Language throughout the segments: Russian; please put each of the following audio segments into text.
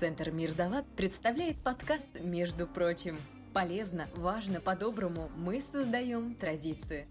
Центр Мир Далат представляет подкаст «Между прочим». Полезно, важно, по-доброму мы создаем традицию.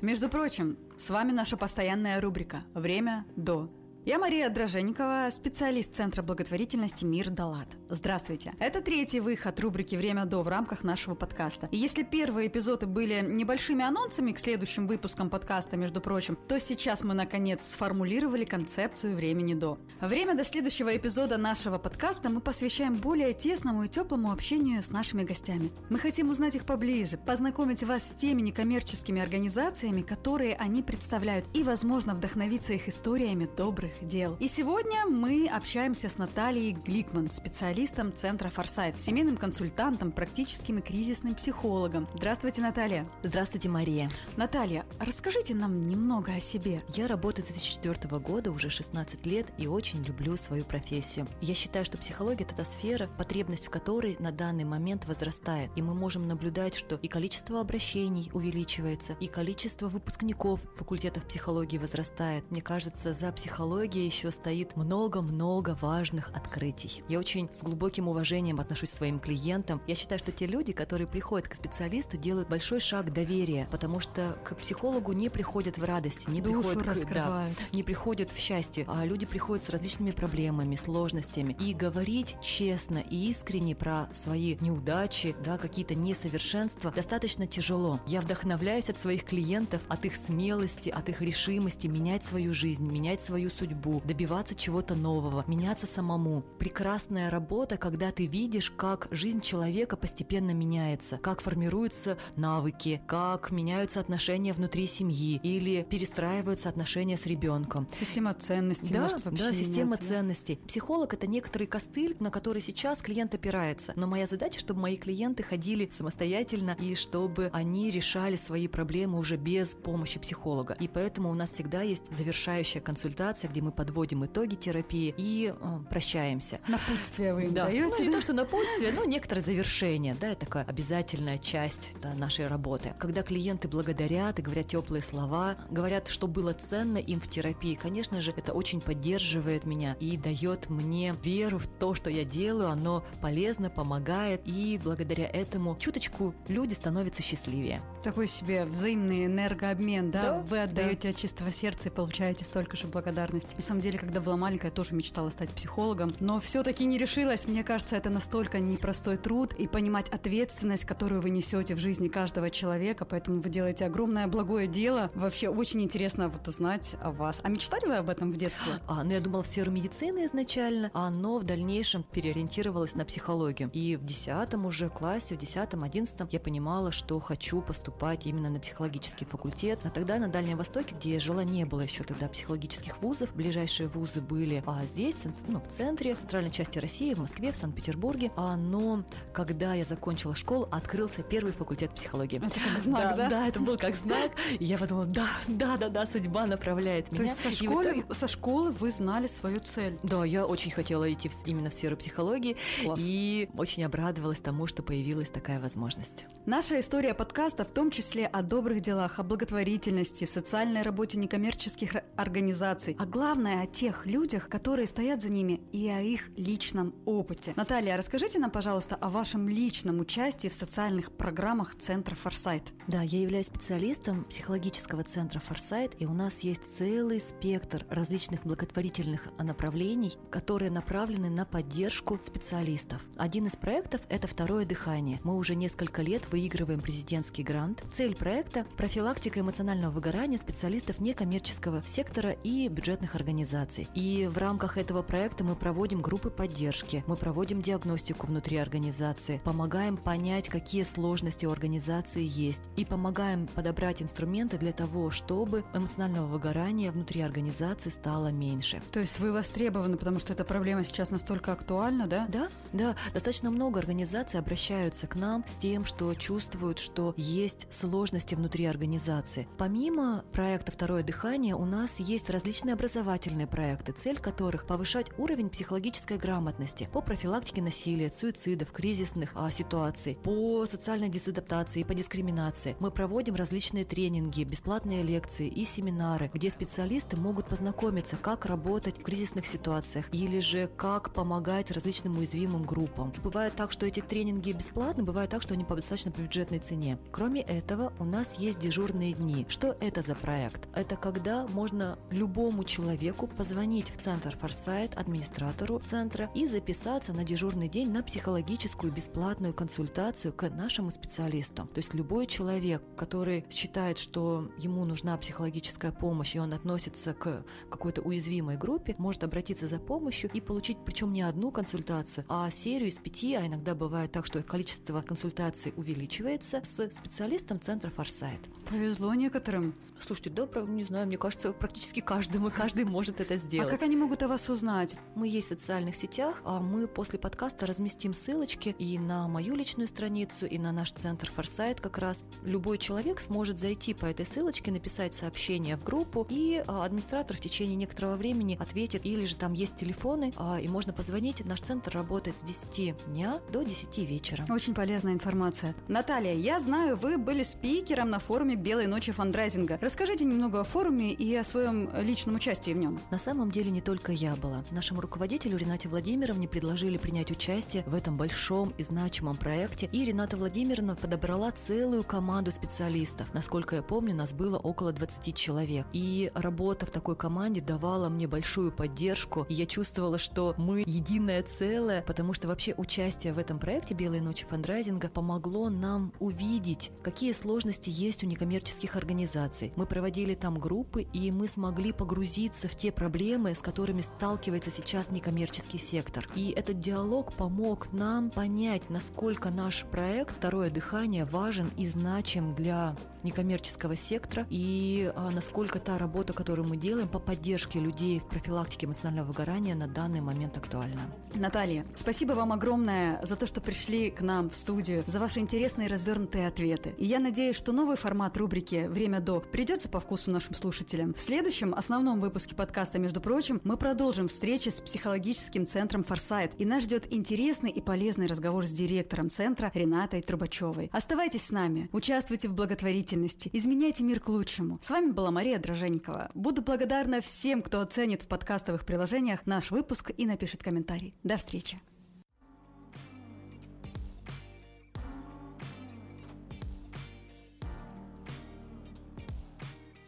Между прочим, с вами наша постоянная рубрика «Время до». Я Мария Дроженикова, специалист Центра благотворительности «Мир Далат». Здравствуйте. Это третий выход рубрики «Время до» в рамках нашего подкаста. И если первые эпизоды были небольшими анонсами к следующим выпускам подкаста, между прочим, то сейчас мы, наконец, сформулировали концепцию «Времени до». Время до следующего эпизода нашего подкаста мы посвящаем более тесному и теплому общению с нашими гостями. Мы хотим узнать их поближе, познакомить вас с теми некоммерческими организациями, которые они представляют, и, возможно, вдохновиться их историями добрых дел. И сегодня мы общаемся с Натальей Гликман, специалистом Центра Форсайт, семейным консультантом, практическим и кризисным психологом. Здравствуйте, Наталья. Здравствуйте, Мария. Наталья, расскажите нам немного о себе. Я работаю с 2004 года, уже 16 лет, и очень люблю свою профессию. Я считаю, что психология – это та сфера, потребность в которой на данный момент возрастает. И мы можем наблюдать, что и количество обращений увеличивается, и количество выпускников факультетов психологии возрастает. Мне кажется, за психологией психологии еще стоит много-много важных открытий. Я очень с глубоким уважением отношусь к своим клиентам. Я считаю, что те люди, которые приходят к специалисту, делают большой шаг доверия, потому что к психологу не приходят в радости, не Душу приходят к, да, не приходят в счастье, а люди приходят с различными проблемами, сложностями. И говорить честно и искренне про свои неудачи, да, какие-то несовершенства достаточно тяжело. Я вдохновляюсь от своих клиентов, от их смелости, от их решимости менять свою жизнь, менять свою судьбу судьбу, добиваться чего-то нового, меняться самому. Прекрасная работа, когда ты видишь, как жизнь человека постепенно меняется, как формируются навыки, как меняются отношения внутри семьи или перестраиваются отношения с ребенком. Система ценностей, да, может вообще Да, система меняться, ценностей. Психолог – это некоторый костыль, на который сейчас клиент опирается. Но моя задача, чтобы мои клиенты ходили самостоятельно и чтобы они решали свои проблемы уже без помощи психолога. И поэтому у нас всегда есть завершающая консультация, где мы подводим итоги терапии и э, прощаемся. Напутствие вы им да. даете? Ну, не то, что напутствие, но некоторое завершение, да, это такая обязательная часть да, нашей работы. Когда клиенты благодарят и говорят теплые слова, говорят, что было ценно им в терапии, конечно же, это очень поддерживает меня и дает мне веру в то, что я делаю, оно полезно, помогает, и благодаря этому чуточку люди становятся счастливее. Такой себе взаимный энергообмен, да? Да, Вы отдаете да. от чистого сердца и получаете столько же благодарности. На самом деле, когда была маленькая, я тоже мечтала стать психологом, но все-таки не решилась. Мне кажется, это настолько непростой труд и понимать ответственность, которую вы несете в жизни каждого человека, поэтому вы делаете огромное благое дело. Вообще очень интересно вот узнать о вас. А мечтали вы об этом в детстве? А, ну, я думала в сферу медицины изначально, а но в дальнейшем переориентировалась на психологию. И в 10 уже классе, в 10-11 я понимала, что хочу поступать именно на психологический факультет. А тогда на Дальнем Востоке, где я жила, не было еще тогда психологических вузов. Ближайшие вузы были а здесь, ну, в центре, в центральной части России, в Москве, в Санкт-Петербурге. А, но когда я закончила школу, открылся первый факультет психологии. Это как знак, да? Да, это был как знак. И я подумала, да, да, да, да, судьба направляет То меня. есть со школы, итоге- со школы вы знали свою цель. да, я очень хотела идти в- именно в сферу психологии Класс. и очень обрадовалась тому, что появилась такая возможность. Наша история подкаста в том числе о добрых делах, о благотворительности, социальной работе некоммерческих организаций, а главное о тех людях, которые стоят за ними и о их личном опыте. Наталья, расскажите нам, пожалуйста, о вашем личном участии в социальных программах Центра Форсайт. Да, я являюсь специалистом психологического центра «Форсайт», и у нас есть целый спектр различных благотворительных направлений, которые направлены на поддержку специалистов. Один из проектов – это «Второе дыхание». Мы уже несколько лет выигрываем президентский грант. Цель проекта – профилактика эмоционального выгорания специалистов некоммерческого сектора и бюджетных организаций. И в рамках этого проекта мы проводим группы поддержки, мы проводим диагностику внутри организации, помогаем понять, какие сложности у организации есть, и помогаем подобрать инструменты для того, чтобы эмоционального выгорания внутри организации стало меньше. То есть вы востребованы, потому что эта проблема сейчас настолько актуальна, да? Да, да, достаточно много организаций обращаются к нам с тем, что чувствуют, что есть сложности внутри организации. Помимо проекта «Второе дыхание» у нас есть различные образовательные образовательные проекты, цель которых повышать уровень психологической грамотности по профилактике насилия, суицидов, кризисных а, ситуаций, по социальной дезадаптации, по дискриминации. Мы проводим различные тренинги, бесплатные лекции и семинары, где специалисты могут познакомиться, как работать в кризисных ситуациях или же как помогать различным уязвимым группам. Бывает так, что эти тренинги бесплатны, бывает так, что они по достаточно бюджетной цене. Кроме этого, у нас есть дежурные дни. Что это за проект? Это когда можно любому человеку позвонить в центр Форсайт, администратору центра и записаться на дежурный день на психологическую бесплатную консультацию к нашему специалисту. То есть любой человек, который считает, что ему нужна психологическая помощь, и он относится к какой-то уязвимой группе, может обратиться за помощью и получить, причем не одну консультацию, а серию из пяти, а иногда бывает так, что количество консультаций увеличивается с специалистом центра Форсайт. Повезло некоторым. Слушайте, да, не знаю, мне кажется, практически каждому, каждый может это сделать. А как они могут о вас узнать? Мы есть в социальных сетях, а мы после подкаста разместим ссылочки и на мою личную страницу, и на наш центр Форсайт как раз. Любой человек сможет зайти по этой ссылочке, написать сообщение в группу, и а, администратор в течение некоторого времени ответит, или же там есть телефоны, а, и можно позвонить. Наш центр работает с 10 дня до 10 вечера. Очень полезная информация. Наталья, я знаю, вы были спикером на форуме «Белой ночи фандрайзинга». Расскажите немного о форуме и о своем личном участии в нем. На самом деле не только я была. Нашему руководителю Ренате Владимировне предложили принять участие в этом большом и значимом проекте, и Рената Владимировна подобрала целую команду специалистов. Насколько я помню, нас было около 20 человек. И работа в такой команде давала мне большую поддержку, и я чувствовала, что мы единое целое, потому что вообще участие в этом проекте «Белые ночи фандрайзинга» помогло нам увидеть, какие сложности есть у некоммерческих организаций. Мы проводили там группы, и мы смогли погрузиться в те проблемы, с которыми сталкивается сейчас некоммерческий сектор. И этот диалог помог нам понять, насколько наш проект «Второе дыхание» важен и значим для некоммерческого сектора и а, насколько та работа, которую мы делаем по поддержке людей в профилактике эмоционального выгорания на данный момент актуальна. Наталья, спасибо вам огромное за то, что пришли к нам в студию, за ваши интересные развернутые ответы. И я надеюсь, что новый формат рубрики «Время до» придется по вкусу нашим слушателям. В следующем основном выпуске подкаста, между прочим, мы продолжим встречи с психологическим центром «Форсайт», и нас ждет интересный и полезный разговор с директором центра Ренатой Трубачевой. Оставайтесь с нами, участвуйте в благотворительности деятельности. Изменяйте мир к лучшему. С вами была Мария Дроженикова. Буду благодарна всем, кто оценит в подкастовых приложениях наш выпуск и напишет комментарий. До встречи.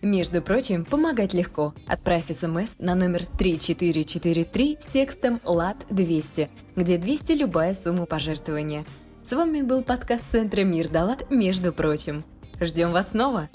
Между прочим, помогать легко. Отправь смс на номер 3443 с текстом «ЛАД-200», где 200 любая сумма пожертвования. С вами был подкаст Центра Мир Далат «Между прочим». Ждем вас снова!